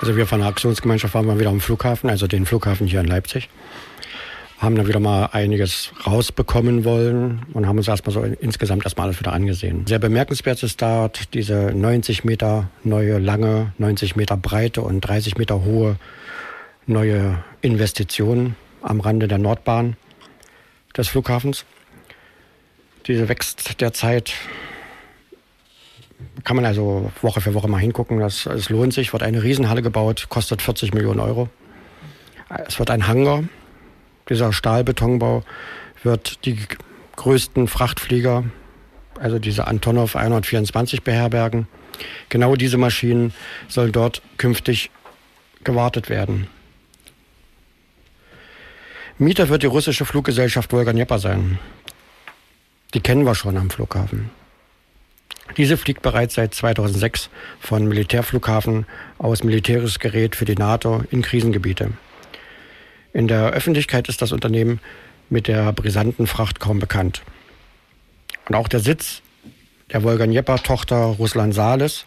Also wir von der Aktionsgemeinschaft waren mal wieder am Flughafen, also den Flughafen hier in Leipzig. Haben da wieder mal einiges rausbekommen wollen und haben uns erstmal so insgesamt erstmal alles wieder angesehen. Sehr bemerkenswert ist dort diese 90 Meter neue, lange, 90 Meter breite und 30 Meter hohe neue Investition am Rande der Nordbahn des Flughafens. Diese wächst derzeit kann man also Woche für Woche mal hingucken. Das, es lohnt sich. Wird eine Riesenhalle gebaut, kostet 40 Millionen Euro. Es wird ein Hangar. Dieser Stahlbetonbau wird die größten Frachtflieger, also diese Antonov 124 beherbergen. Genau diese Maschinen sollen dort künftig gewartet werden. Mieter wird die russische Fluggesellschaft Volga Dnieper sein. Die kennen wir schon am Flughafen. Diese fliegt bereits seit 2006 von Militärflughafen aus militärisches Gerät für die NATO in Krisengebiete. In der Öffentlichkeit ist das Unternehmen mit der brisanten Fracht kaum bekannt. Und auch der Sitz der Wolga-Dnieper-Tochter Russland Sales,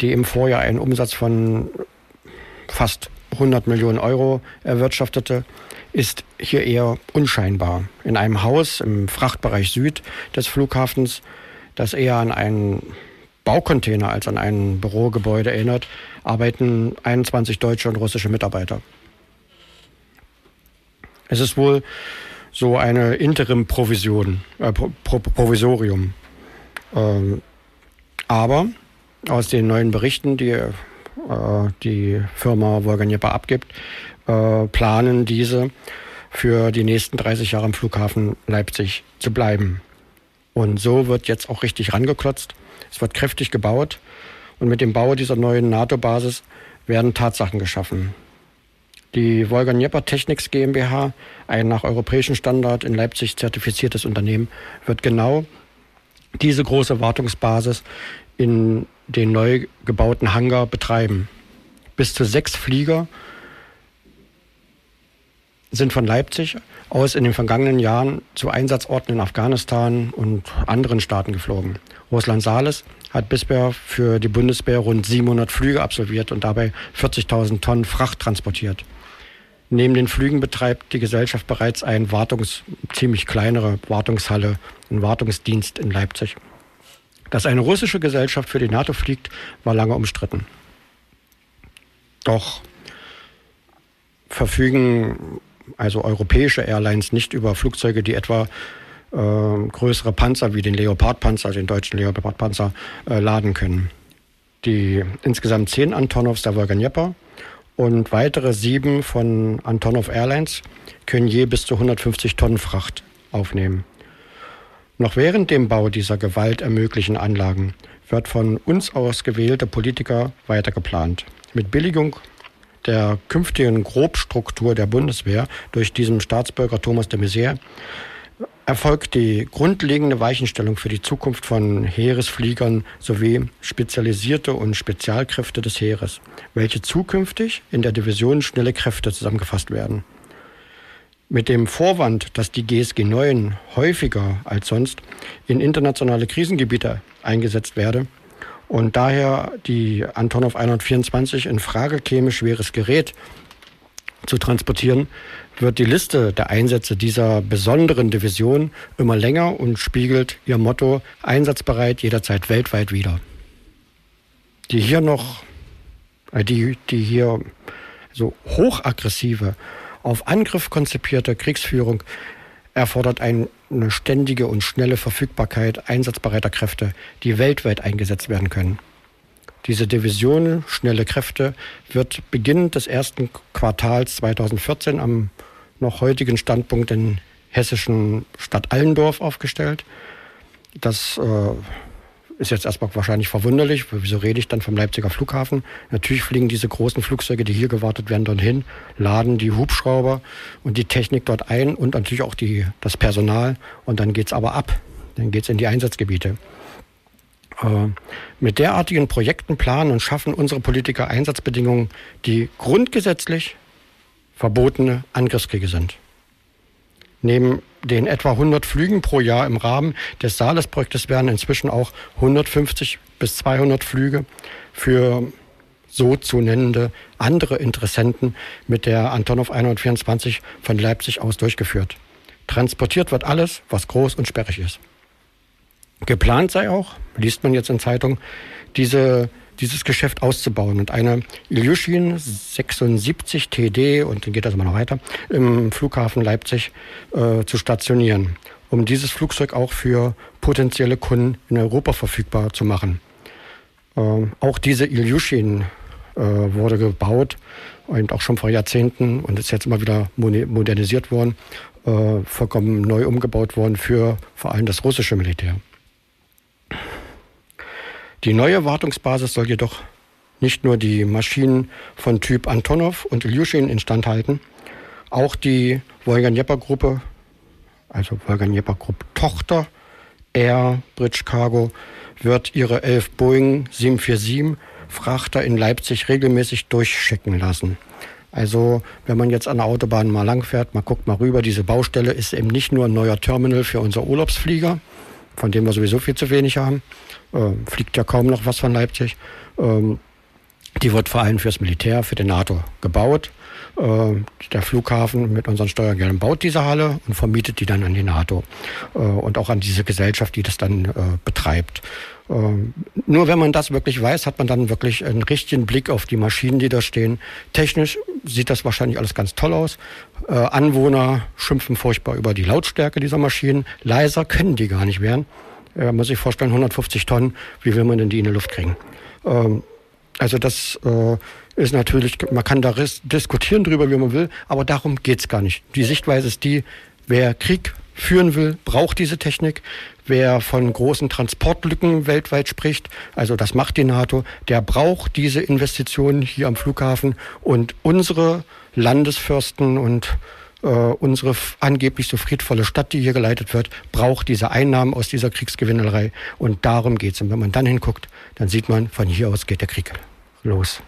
die im Vorjahr einen Umsatz von fast 100 Millionen Euro erwirtschaftete, ist hier eher unscheinbar. In einem Haus im Frachtbereich Süd des Flughafens das eher an einen Baucontainer als an ein Bürogebäude erinnert, arbeiten 21 deutsche und russische Mitarbeiter. Es ist wohl so eine Interim-Provision, äh, Pro Provisorium. Ähm, aber aus den neuen Berichten, die äh, die Firma Wolganiepa abgibt, äh, planen diese für die nächsten 30 Jahre im Flughafen Leipzig zu bleiben. Und so wird jetzt auch richtig rangeklotzt. Es wird kräftig gebaut. Und mit dem Bau dieser neuen NATO-Basis werden Tatsachen geschaffen. Die Wolga Dnieper Technics GmbH, ein nach europäischem Standard in Leipzig zertifiziertes Unternehmen, wird genau diese große Wartungsbasis in den neu gebauten Hangar betreiben. Bis zu sechs Flieger sind von Leipzig aus in den vergangenen Jahren zu Einsatzorten in Afghanistan und anderen Staaten geflogen. Russland Sales hat bisher für die Bundeswehr rund 700 Flüge absolviert und dabei 40.000 Tonnen Fracht transportiert. Neben den Flügen betreibt die Gesellschaft bereits eine Wartungs, ziemlich kleinere Wartungshalle, einen Wartungsdienst in Leipzig. Dass eine russische Gesellschaft für die NATO fliegt, war lange umstritten. Doch verfügen also europäische Airlines, nicht über Flugzeuge, die etwa äh, größere Panzer wie den Leopard-Panzer, den deutschen Leopard-Panzer, äh, laden können. Die insgesamt zehn Antonovs der Volga Dnieper und weitere sieben von Antonov Airlines können je bis zu 150 Tonnen Fracht aufnehmen. Noch während dem Bau dieser gewaltermöglichen Anlagen wird von uns ausgewählte Politiker weiter geplant. Mit Billigung der künftigen Grobstruktur der Bundeswehr durch diesen Staatsbürger Thomas de Maizière erfolgt die grundlegende Weichenstellung für die Zukunft von Heeresfliegern sowie spezialisierte und Spezialkräfte des Heeres, welche zukünftig in der Division schnelle Kräfte zusammengefasst werden. Mit dem Vorwand, dass die GSG 9 häufiger als sonst in internationale Krisengebiete eingesetzt werde, und daher die Antonov 124 in Frage käme, schweres Gerät zu transportieren, wird die Liste der Einsätze dieser besonderen Division immer länger und spiegelt ihr Motto einsatzbereit jederzeit weltweit wider. Die hier noch, äh, die, die hier so hochaggressive, auf Angriff konzipierte Kriegsführung erfordert eine ständige und schnelle Verfügbarkeit einsatzbereiter Kräfte, die weltweit eingesetzt werden können. Diese Division schnelle Kräfte wird beginnend des ersten Quartals 2014 am noch heutigen Standpunkt in hessischen Stadt Allendorf aufgestellt. Das äh, ist jetzt erstmal wahrscheinlich verwunderlich. Wieso rede ich dann vom Leipziger Flughafen? Natürlich fliegen diese großen Flugzeuge, die hier gewartet werden, dorthin, laden die Hubschrauber und die Technik dort ein und natürlich auch die, das Personal. Und dann geht's aber ab. Dann geht's in die Einsatzgebiete. Äh, mit derartigen Projekten planen und schaffen unsere Politiker Einsatzbedingungen, die grundgesetzlich verbotene Angriffskriege sind. Neben den etwa 100 Flügen pro Jahr im Rahmen des Saales-Projektes werden inzwischen auch 150 bis 200 Flüge für so zu nennende andere Interessenten mit der Antonov 124 von Leipzig aus durchgeführt. Transportiert wird alles, was groß und sperrig ist. Geplant sei auch, liest man jetzt in Zeitung, diese, dieses Geschäft auszubauen und eine Ilyushin 76 TD, und dann geht das immer noch weiter, im Flughafen Leipzig äh, zu stationieren, um dieses Flugzeug auch für potenzielle Kunden in Europa verfügbar zu machen. Ähm, auch diese Ilyushin äh, wurde gebaut und auch schon vor Jahrzehnten und ist jetzt immer wieder modernisiert worden, äh, vollkommen neu umgebaut worden für vor allem das russische Militär. Die neue Wartungsbasis soll jedoch nicht nur die Maschinen von Typ Antonov und Ilyushin instand halten, auch die Wolga-Dnieper-Gruppe, also Wolga-Dnieper-Gruppe Tochter Air Bridge Cargo, wird ihre elf Boeing 747 Frachter in Leipzig regelmäßig durchschicken lassen. Also wenn man jetzt an der Autobahn mal langfährt, man guckt mal rüber, diese Baustelle ist eben nicht nur ein neuer Terminal für unsere Urlaubsflieger, von dem wir sowieso viel zu wenig haben, äh, fliegt ja kaum noch was von Leipzig. Ähm, die wird vor allem fürs Militär, für den NATO gebaut. Äh, der Flughafen mit unseren Steuergeldern baut diese Halle und vermietet die dann an die NATO äh, und auch an diese Gesellschaft, die das dann äh, betreibt. Nur wenn man das wirklich weiß, hat man dann wirklich einen richtigen Blick auf die Maschinen, die da stehen. Technisch sieht das wahrscheinlich alles ganz toll aus. Anwohner schimpfen furchtbar über die Lautstärke dieser Maschinen. Leiser können die gar nicht werden. Man muss sich vorstellen, 150 Tonnen, wie will man denn die in die Luft kriegen? Ähm, also das ist natürlich, man kann da diskutieren drüber, wie man will, aber darum geht's gar nicht. Die Sichtweise ist die, wer Krieg führen will, braucht diese Technik. Wer von großen Transportlücken weltweit spricht, also das macht die NATO, der braucht diese Investitionen hier am Flughafen und unsere Landesfürsten und äh, unsere angeblich so friedvolle Stadt, die hier geleitet wird, braucht diese Einnahmen aus dieser Kriegsgewinnerei und darum geht's. Und wenn man dann hinguckt, dann sieht man, von hier aus geht der Krieg los.